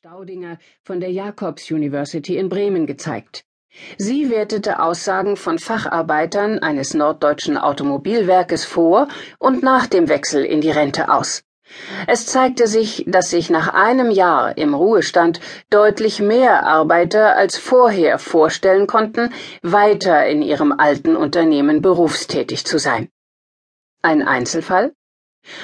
Staudinger von der Jacobs University in Bremen gezeigt. Sie wertete Aussagen von Facharbeitern eines norddeutschen Automobilwerkes vor und nach dem Wechsel in die Rente aus. Es zeigte sich, dass sich nach einem Jahr im Ruhestand deutlich mehr Arbeiter als vorher vorstellen konnten, weiter in ihrem alten Unternehmen berufstätig zu sein. Ein Einzelfall?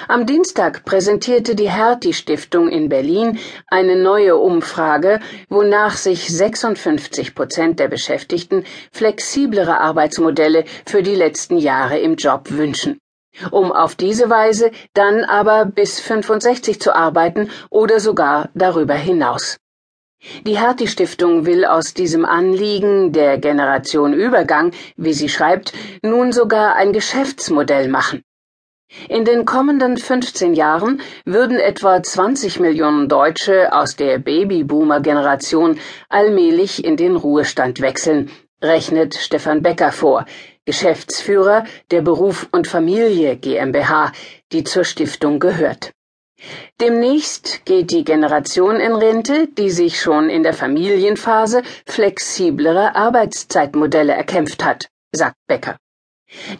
Am Dienstag präsentierte die Hertie Stiftung in Berlin eine neue Umfrage, wonach sich 56 Prozent der Beschäftigten flexiblere Arbeitsmodelle für die letzten Jahre im Job wünschen, um auf diese Weise dann aber bis 65 zu arbeiten oder sogar darüber hinaus. Die Hertie Stiftung will aus diesem Anliegen der Generation Übergang, wie sie schreibt, nun sogar ein Geschäftsmodell machen. In den kommenden 15 Jahren würden etwa 20 Millionen Deutsche aus der Babyboomer-Generation allmählich in den Ruhestand wechseln, rechnet Stefan Becker vor, Geschäftsführer der Beruf und Familie GmbH, die zur Stiftung gehört. Demnächst geht die Generation in Rente, die sich schon in der Familienphase flexiblere Arbeitszeitmodelle erkämpft hat, sagt Becker.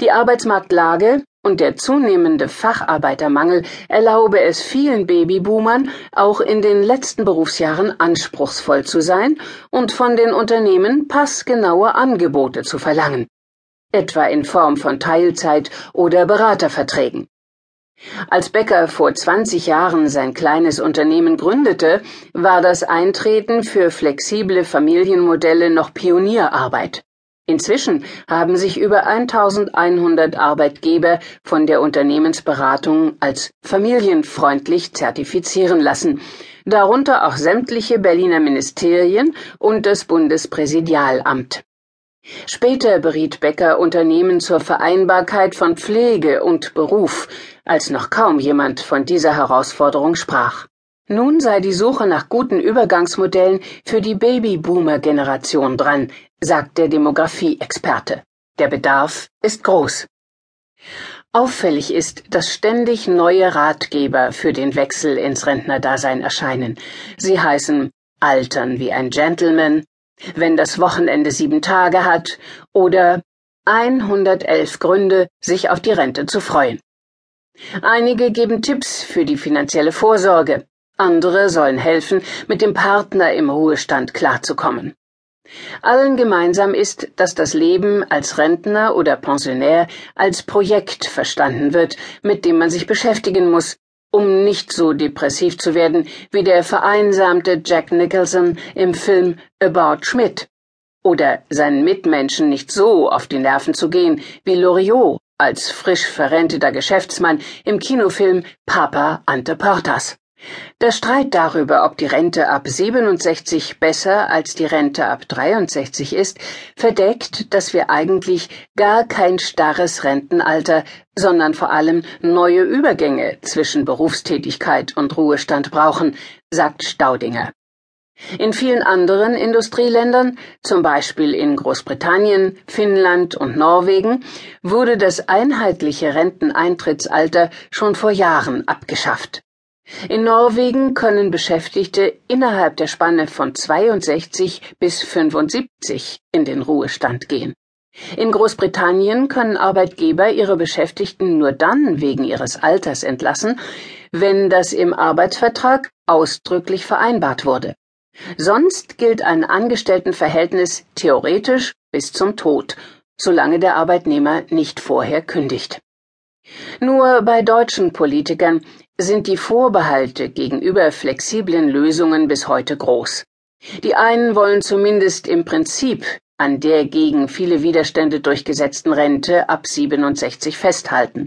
Die Arbeitsmarktlage und der zunehmende Facharbeitermangel erlaube es vielen Babyboomern, auch in den letzten Berufsjahren anspruchsvoll zu sein und von den Unternehmen passgenaue Angebote zu verlangen, etwa in Form von Teilzeit oder Beraterverträgen. Als Becker vor 20 Jahren sein kleines Unternehmen gründete, war das Eintreten für flexible Familienmodelle noch Pionierarbeit. Inzwischen haben sich über 1100 Arbeitgeber von der Unternehmensberatung als familienfreundlich zertifizieren lassen, darunter auch sämtliche Berliner Ministerien und das Bundespräsidialamt. Später beriet Becker Unternehmen zur Vereinbarkeit von Pflege und Beruf, als noch kaum jemand von dieser Herausforderung sprach. Nun sei die Suche nach guten Übergangsmodellen für die Babyboomer-Generation dran, sagt der Demografie-Experte. Der Bedarf ist groß. Auffällig ist, dass ständig neue Ratgeber für den Wechsel ins Rentnerdasein erscheinen. Sie heißen Altern wie ein Gentleman, wenn das Wochenende sieben Tage hat oder 111 Gründe, sich auf die Rente zu freuen. Einige geben Tipps für die finanzielle Vorsorge, andere sollen helfen, mit dem Partner im Ruhestand klarzukommen. Allen gemeinsam ist, dass das Leben als Rentner oder Pensionär als Projekt verstanden wird, mit dem man sich beschäftigen muss, um nicht so depressiv zu werden wie der vereinsamte Jack Nicholson im Film About Schmidt oder seinen Mitmenschen nicht so auf die Nerven zu gehen wie Loriot als frisch verrenteter Geschäftsmann im Kinofilm Papa Ante Portas. Der Streit darüber, ob die Rente ab 67 besser als die Rente ab 63 ist, verdeckt, dass wir eigentlich gar kein starres Rentenalter, sondern vor allem neue Übergänge zwischen Berufstätigkeit und Ruhestand brauchen, sagt Staudinger. In vielen anderen Industrieländern, zum Beispiel in Großbritannien, Finnland und Norwegen, wurde das einheitliche Renteneintrittsalter schon vor Jahren abgeschafft. In Norwegen können Beschäftigte innerhalb der Spanne von 62 bis 75 in den Ruhestand gehen. In Großbritannien können Arbeitgeber ihre Beschäftigten nur dann wegen ihres Alters entlassen, wenn das im Arbeitsvertrag ausdrücklich vereinbart wurde. Sonst gilt ein Angestelltenverhältnis theoretisch bis zum Tod, solange der Arbeitnehmer nicht vorher kündigt. Nur bei deutschen Politikern sind die Vorbehalte gegenüber flexiblen Lösungen bis heute groß. Die einen wollen zumindest im Prinzip an der gegen viele Widerstände durchgesetzten Rente ab 67 festhalten.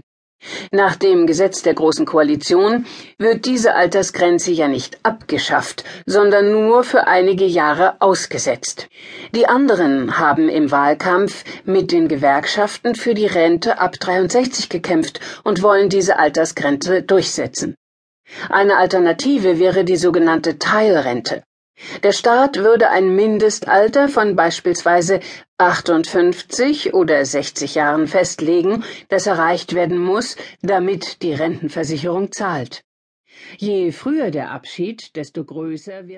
Nach dem Gesetz der Großen Koalition wird diese Altersgrenze ja nicht abgeschafft, sondern nur für einige Jahre ausgesetzt. Die anderen haben im Wahlkampf mit den Gewerkschaften für die Rente ab 63 gekämpft und wollen diese Altersgrenze durchsetzen. Eine Alternative wäre die sogenannte Teilrente. Der Staat würde ein Mindestalter von beispielsweise 58 oder 60 Jahren festlegen, das erreicht werden muss, damit die Rentenversicherung zahlt. Je früher der Abschied, desto größer wird